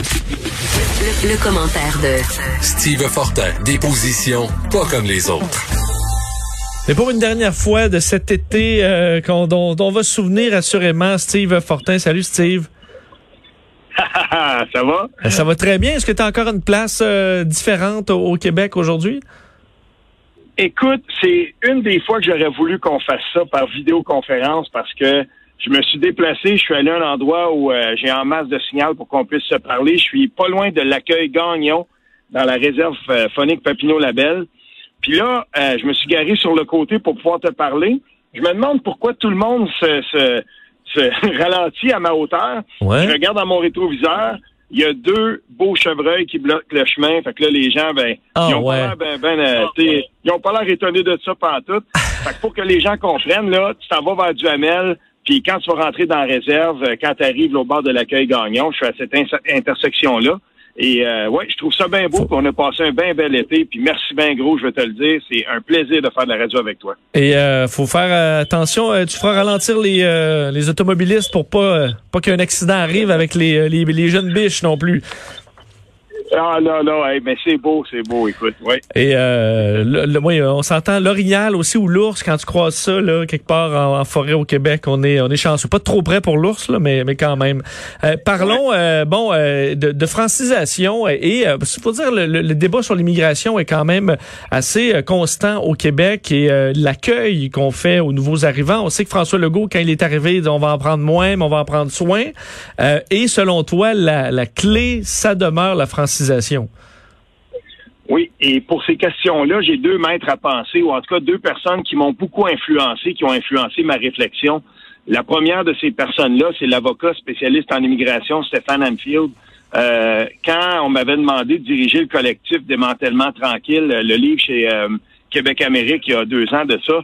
Le, commentaire de Steve Fortin, des positions pas comme les autres. Et pour une dernière fois de cet été euh, dont, on va se souvenir assurément, Steve Fortin. Salut Steve. ça va? Euh, ça va très bien. Est-ce que tu as encore une place euh, différente au, Québec aujourd'hui? Écoute, c'est une des fois que j'aurais voulu qu'on fasse ça par vidéoconférence parce que je me suis déplacé, je suis allé à un endroit où euh, j'ai en masse de signal pour qu'on puisse se parler. Je suis pas loin de l'accueil Gagnon dans la réserve euh, phonique Papineau-Labelle. Puis là, euh, je me suis garé sur le côté pour pouvoir te parler. Je me demande pourquoi tout le monde se, se, se ralentit à ma hauteur. Je regarde dans mon rétroviseur. Il y a deux beaux chevreuils qui bloquent le chemin. Fait que là, les gens, ben, ah, ils ont pas l'air ben, ben, ils ont pas l'air étonnés de ça pendant tout. fait que pour que les gens comprennent, là, tu t'en vas vers Duhamel, puis quand tu vas rentrer dans la réserve, euh, quand tu arrives au bord de l'accueil Gagnon, je suis à cette intersection-là. Et euh, ouais, je trouve ça bien beau. qu'on a passé un bien bel été. Puis merci bien gros, je vais te le dire. C'est un plaisir de faire de la radio avec toi. Et euh, faut faire attention. tu feras ralentir les, les automobilistes pour pas pas qu'un accident arrive avec les, les, les jeunes biches non plus. Ah non, non, mais c'est beau, c'est beau, écoute, oui. Et euh, le, on s'entend l'orignal aussi ou l'ours, quand tu croises ça, là, quelque part en, forêt au Québec, on est on est chanceux. Pas trop près pour l'ours, là, mais, mais quand même. Euh, parlons euh, bon euh, de, de, francisation et il faut dire le, le, débat sur l'immigration est quand même assez constant au Québec et l'accueil qu'on fait aux nouveaux arrivants. On sait que François Legault, quand il est arrivé, on va en prendre moins, mais on va en prendre soin. et selon toi, la, la clé, ça demeure la francisation? Oui, et pour ces questions-là, j'ai deux maîtres à penser, ou en tout cas deux personnes qui m'ont beaucoup influencé, qui ont influencé ma réflexion. La première de ces personnes-là, c'est l'avocat spécialiste en immigration, Stéphane Anfield. Euh, quand on m'avait demandé de diriger le collectif Démantèlement Tranquille, le livre chez euh, Québec Amérique il y a deux ans de ça,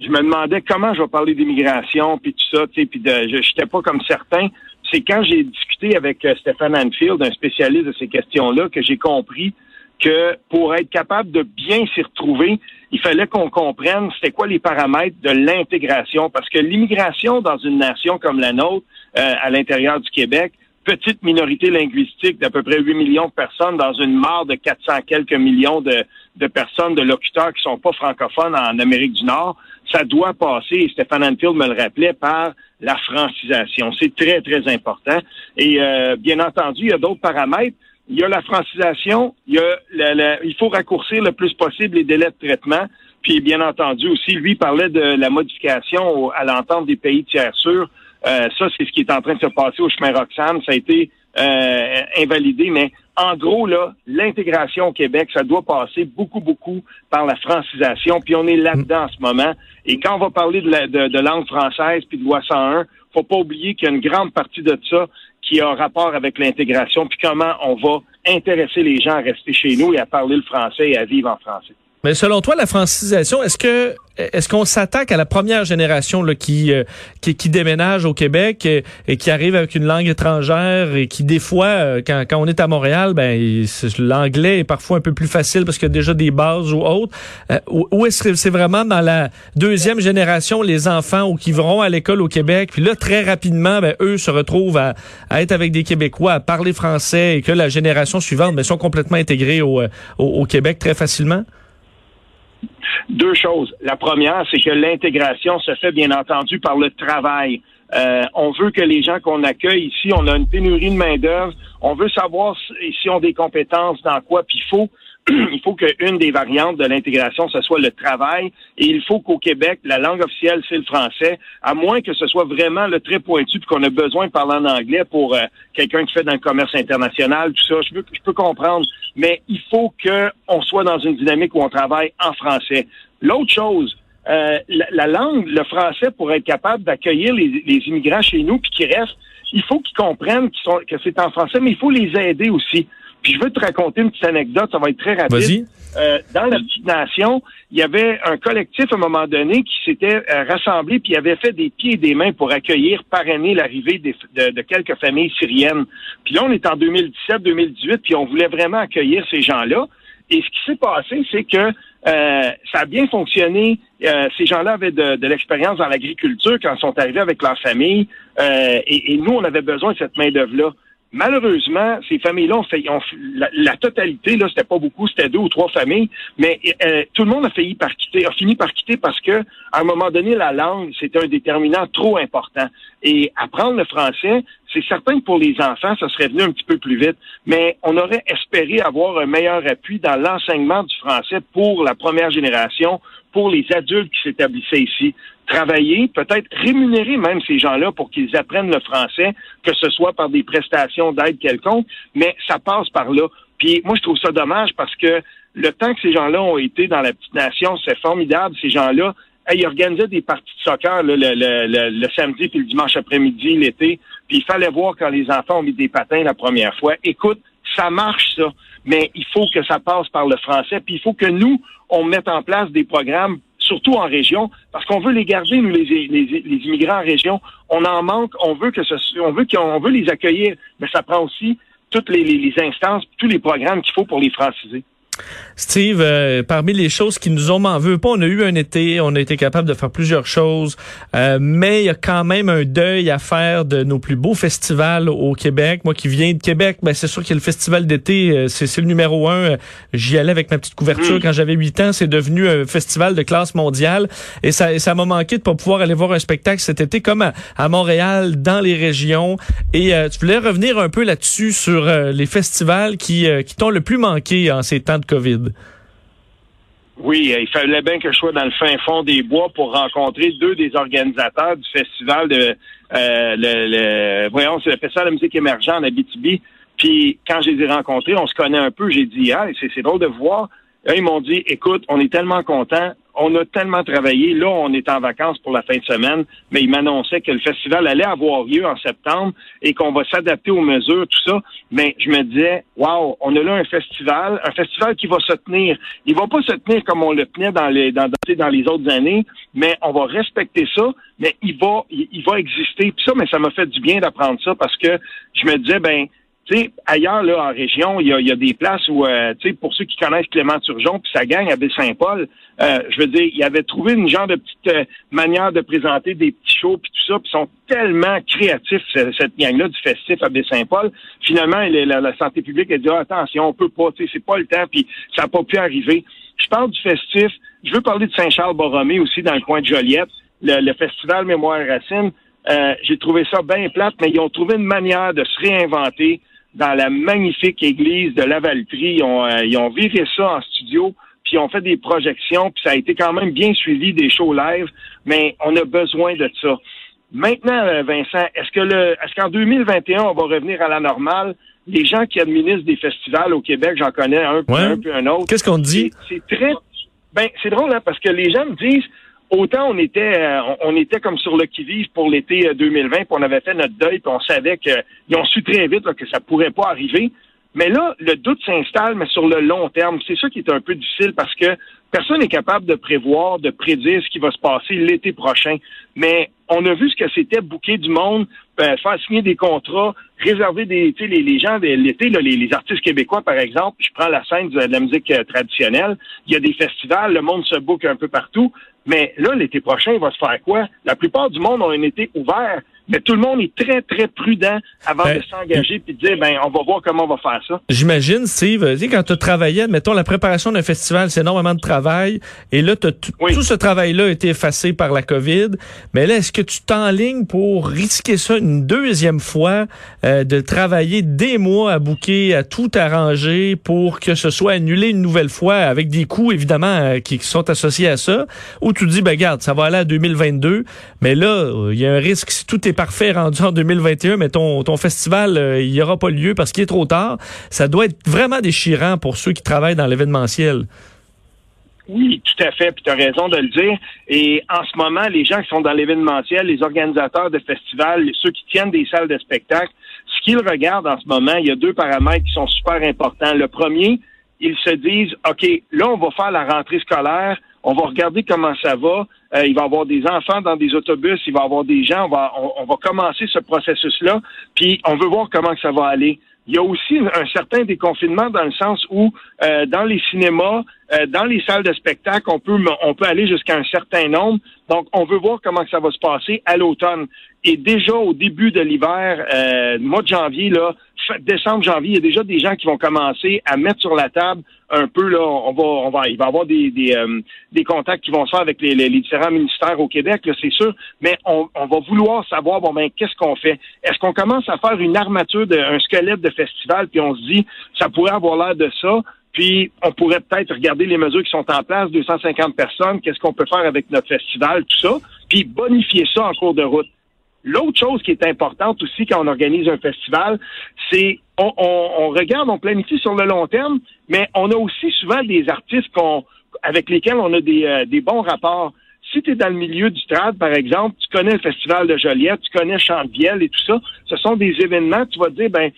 je me demandais comment je vais parler d'immigration, puis tout ça, puis je n'étais pas comme certains c'est quand j'ai discuté avec euh, Stéphane Anfield, un spécialiste de ces questions-là, que j'ai compris que pour être capable de bien s'y retrouver, il fallait qu'on comprenne c'était quoi les paramètres de l'intégration. Parce que l'immigration dans une nation comme la nôtre, euh, à l'intérieur du Québec, petite minorité linguistique d'à peu près 8 millions de personnes dans une mare de 400 quelques millions de, personnes, de locuteurs qui sont pas francophones en Amérique du Nord, ça doit passer, et Stéphane Anfield me le rappelait, par la francisation. C'est très, très important. Et euh, bien entendu, il y a d'autres paramètres. Il y a la francisation, il, y a il faut raccourcir le plus possible les délais de traitement. Puis, bien entendu, aussi, lui parlait de la modification à l'entente des pays tiers sûrs. Euh, ça, c'est ce qui est en train de se passer au chemin Roxham. Ça a été euh, invalidé, mais en gros, là, l'intégration au Québec, ça doit passer beaucoup, beaucoup par la francisation, puis on est là-dedans en ce moment. Et quand on va parler de, langue française puis de loi 101, faut pas oublier qu'il y a une grande partie de ça qui a rapport avec l'intégration, puis comment on va intéresser les gens à rester chez nous et à parler le français et à vivre en français. Mais selon toi, la francisation, est-ce que est-ce qu'on s'attaque à la première génération là, qui, euh, qui, qui déménage au Québec et, qui arrive avec une langue étrangère et qui des fois, euh, quand, quand on est à Montréal, ben l'anglais est parfois un peu plus facile parce qu'il y a déjà des bases ou autres. Euh, ou, est-ce que c'est vraiment dans la deuxième génération les enfants ou qui vont à l'école au Québec, puis là très rapidement, ben, eux se retrouvent à, à, être avec des Québécois, à parler français et que la génération suivante ben, sont complètement intégrés au, au Québec très facilement? Deux choses. La première, c'est que l'intégration se fait bien entendu par le travail. Euh, on veut que les gens qu'on accueille ici, on a une pénurie de main-d'œuvre. On veut savoir si, ont des compétences dans quoi. Puis il faut il faut qu'une des variantes de l'intégration, ce soit le travail. Et il faut qu'au Québec, la langue officielle, c'est le français, à moins que ce soit vraiment le très pointu, puis qu'on a besoin de parler en anglais pour euh, quelqu'un qui fait dans le commerce international, tout ça. Je, je peux comprendre. Mais il faut qu'on soit dans une dynamique où on travaille en français. L'autre chose, euh, la, langue, le français, pour être capable d'accueillir les, les, immigrants chez nous, puis qui restent, il faut qu'ils comprennent qu'ils sont, que c'est en français, mais il faut les aider aussi. Puis je veux te raconter une petite anecdote, ça va être très rapide. Euh, dans la petite nation, il y avait un collectif à un moment donné qui s'était euh, rassemblé puis avait fait des pieds et des mains pour accueillir, parrainer l'arrivée de, de, quelques familles syriennes. Puis là, on est en 2017-2018, puis on voulait vraiment accueillir ces gens-là. Et ce qui s'est passé, c'est que euh, ça a bien fonctionné. Euh, ces gens-là avaient de, de l'expérience dans l'agriculture quand ils sont arrivés avec leur famille. Euh, et, et, nous, on avait besoin de cette main-d'œuvre-là. Malheureusement, ces familles-là ont fait, ont, la, totalité, là, c'était pas beaucoup, c'était deux ou trois familles, mais euh, tout le monde a failli par quitter, a fini par quitter parce que, à un moment donné, la langue, c'était un déterminant trop important. Et apprendre le français, c'est certain que pour les enfants, ça serait venu un petit peu plus vite, mais on aurait espéré avoir un meilleur appui dans l'enseignement du français pour la première génération, pour les adultes qui s'établissaient ici travailler, peut-être rémunérer même ces gens-là pour qu'ils apprennent le français, que ce soit par des prestations d'aide quelconque, mais ça passe par là. Puis moi, je trouve ça dommage parce que le temps que ces gens-là ont été dans la petite nation, c'est formidable. Ces gens-là, ils organisaient des parties de soccer le, le, samedi puis le dimanche après-midi, l'été. Puis il fallait voir quand les enfants ont mis des patins la première fois. Écoute, ça marche ça, mais il faut que ça passe par le français. Puis il faut que nous, on mette en place des programmes surtout en région, parce qu'on veut les garder, nous, les, les, immigrants en région. On en manque, on veut que ce, on veut qu'on veut les accueillir, mais ça prend aussi toutes les, les instances, tous les programmes qu'il faut pour les franciser. Steve, euh, parmi les choses qui nous ont m'en veut pas, on a eu un été, on a été capable de faire plusieurs choses, euh, mais il y a quand même un deuil à faire de nos plus beaux festivals au Québec. Moi qui viens de Québec, ben c'est sûr qu'il y a le festival d'été, euh, c'est le numéro un. J'y allais avec ma petite couverture mm. quand j'avais huit ans. C'est devenu un festival de classe mondiale et ça, ça m'a manqué de pas pouvoir aller voir un spectacle cet été comme à, Montréal, dans les régions. Et tu voulais revenir un peu là-dessus sur les festivals qui, qui t'ont le plus manqué en ces temps de Oui, il fallait bien que je sois dans le fin fond des bois pour rencontrer deux des organisateurs du festival de euh, voyons, c'est le festival de musique émergente en Abitibi. Puis quand je les ai on se connaît un peu. J'ai dit ah, c'est drôle de voir. Là, ils m'ont dit écoute, on est tellement contents on a tellement travaillé. Là, on est en vacances pour la fin de semaine, mais il m'annonçait que le festival allait avoir lieu en septembre et qu'on va s'adapter aux mesures, tout ça. Mais je me disais, waouh, on a là un festival, un festival qui va se tenir. Il va pas se tenir comme on le tenait dans les dans, dans les autres années, mais on va respecter ça. Mais il va il, va exister. Puis ça, mais ça m'a fait du bien d'apprendre ça parce que je me disais, ben sais, ailleurs, là, en région, il y a, des places où, euh, tu sais, pour ceux qui connaissent Clément Turgeon, puis ça gagne à Baie-Saint-Paul, euh, je veux dire, il avait trouvé une genre de petite euh, manière de présenter des petits shows, puis tout ça, puis sont tellement créatifs, cette, gang-là, du festif à Baie-Saint-Paul. Finalement, la, santé publique a dit, ah, attention, on peut pas, tu sais, c'est pas le temps, puis ça n'a pas pu arriver. Je parle du festif. Je veux parler de Saint-Charles-Borromée aussi, dans le coin de Joliette, le, festival Mémoire Racine. J'ai trouvé ça bien plate, mais ils ont trouvé une manière de se réinventer, dans la magnifique église de Lavaltrie. Ils ont, euh, ils ont viré ça en studio, puis ils ont fait des projections, puis ça a été quand même bien suivi des shows live, mais on a besoin de ça. Maintenant, euh, Vincent, est-ce que le est-ce qu'en 2021, on va revenir à la normale? Les gens qui administrent des festivals au Québec, j'en connais un, puis un, puis un autre. Qu'est-ce qu'on dit? C'est très ben, c'est drôle, hein, parce que les gens me disent autant on était euh, on, était comme sur le qui-vive pour l'été 2020, euh, puis on avait fait notre deuil, puis on savait qu'ils ont su très vite que ça pourrait pas arriver. Mais là, le doute s'installe, mais sur le long terme. C'est ça qui est un peu difficile parce que personne n'est capable de prévoir, de prédire ce qui va se passer l'été prochain. Mais on a vu ce que c'était bouquer du monde, euh, faire signer des contrats, réserver des, les, les gens l'été, les, les, artistes québécois, par exemple. Je prends la scène de la musique traditionnelle. Il y a des festivals, le monde se boucle un peu partout. Mais là, l'été prochain, il va se faire quoi? La plupart du monde ont un été ouvert, mais tout le monde est très, très prudent avant ben, de s'engager puis de dire, ben, on va voir comment on va faire ça. J'imagine, Steve, quand tu travaillais, mettons, la préparation d'un festival, c'est énormément de travail. Et là, tout ce travail-là a été effacé par la COVID. Mais là, est-ce que tu t'enlignes pour risquer ça une deuxième fois, euh, de travailler des mois à bouquer, à tout arranger pour que ce soit annulé une nouvelle fois avec des coûts, évidemment, euh, qui sont associés à ça? Ou tu dis, ben, regarde, ça va aller à 2022. Mais là, euh, il y a un risque, si tout est parfait rendu en 2021, mais ton, ton festival, euh, il n'y aura pas lieu parce qu'il est trop tard. Ça doit être vraiment déchirant pour ceux qui travaillent dans l'événementiel. Oui, tout à fait, puis tu as raison de le dire. Et en ce moment, les gens qui sont dans l'événementiel, les organisateurs de festivals, ceux qui tiennent des salles de spectacle, ce qu'ils regardent en ce moment, il y a deux paramètres qui sont super importants. Le premier, ils se disent, OK, là, on va faire la rentrée scolaire, on va regarder comment ça va. Euh, il va y avoir des enfants dans des autobus, il va y avoir des gens. On va, on, va commencer ce processus-là, puis on veut voir comment ça va aller. Il y a aussi un certain déconfinement dans le sens où euh, dans les cinémas, Euh, dans les salles de spectacle, on peut, on peut aller jusqu'à un certain nombre. Donc, on veut voir comment ça va se passer à l'automne. Et déjà au début de l'hiver, euh, mois de janvier, là, décembre, janvier, il y a déjà des gens qui vont commencer à mettre sur la table un peu là, on va, on va, il va y avoir des des, euh, des contacts qui vont se faire avec les, les, différents ministères au Québec, c'est sûr. Mais on, on va vouloir savoir bon ben qu'est-ce qu'on fait? Est-ce qu'on commence à faire une armature, de, un squelette de festival, puis on se dit ça pourrait avoir l'air de ça? Puis, on pourrait peut-être regarder les mesures qui sont en place, 250 personnes, qu'est-ce qu'on peut faire avec notre festival, tout ça, puis bonifier ça en cours de route. L'autre chose qui est importante aussi quand on organise un festival, c'est on, regarde, on planifie sur le long terme, mais on a aussi souvent des artistes avec lesquels on a des, euh, bons rapports. Si tu es dans le milieu du trad, par exemple, tu connais le Festival de Joliette, tu connais Chantevielle et tout ça, ce sont des événements, tu vas te dire, ben,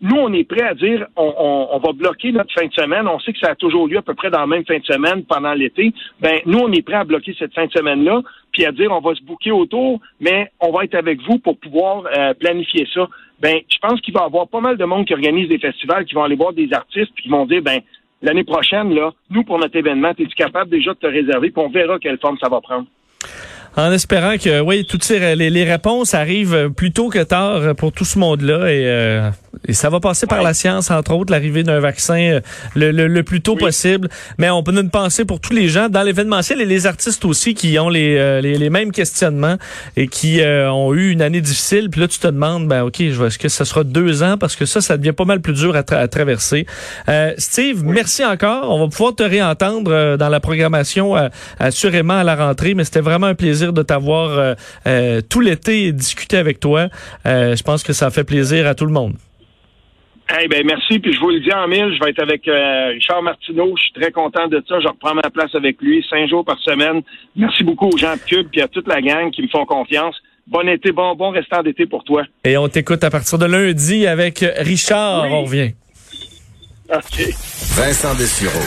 nous, on est prêt à dire on, on, va bloquer notre fin de semaine. On sait que ça a toujours lieu à peu près dans la même fin de semaine pendant l'été. Ben, nous, on est prêt à bloquer cette fin de semaine-là, puis à dire on va se bouquer autour, mais on va être avec vous pour pouvoir euh, planifier ça. Ben, je pense qu'il va y avoir pas mal de monde qui organise des festivals, qui vont aller voir des artistes, puis qui vont dire ben l'année prochaine, là, nous, pour notre événement, es-tu capable déjà de te réserver, puis on verra quelle forme ça va prendre. En espérant que, oui, toutes ces, les, les, réponses arrivent plus tôt que tard pour tout ce monde-là et, euh, et ça va passer par la science, entre autres, l'arrivée d'un vaccin euh, le, le, plus tôt possible. Mais on peut une penser pour tous les gens dans l'événementiel et les artistes aussi qui ont les, euh, les, les, mêmes questionnements et qui ont eu une année difficile. Puis là, tu te demandes, ben ok, est-ce que ça sera deux ans? Parce que ça, ça devient pas mal plus dur à, à traverser. Steve, merci encore. On va pouvoir te réentendre dans la programmation assurément à la rentrée, mais c'était vraiment un plaisir de t'avoir euh, euh, tout l'été discuté avec toi. Euh, je pense que ça fait plaisir à tout le monde. Eh ben merci, puis je vous le dis en mille, je vais être avec Richard Martineau, je suis très content de ça, je reprends ma place avec lui cinq jours par semaine. Merci beaucoup aux gens de Cube puis à toute la gang qui me font confiance. Bon été, bon, bon restant d'été pour toi. Et on t'écoute à partir de lundi avec Richard, on revient. OK. Vincent Dessureau,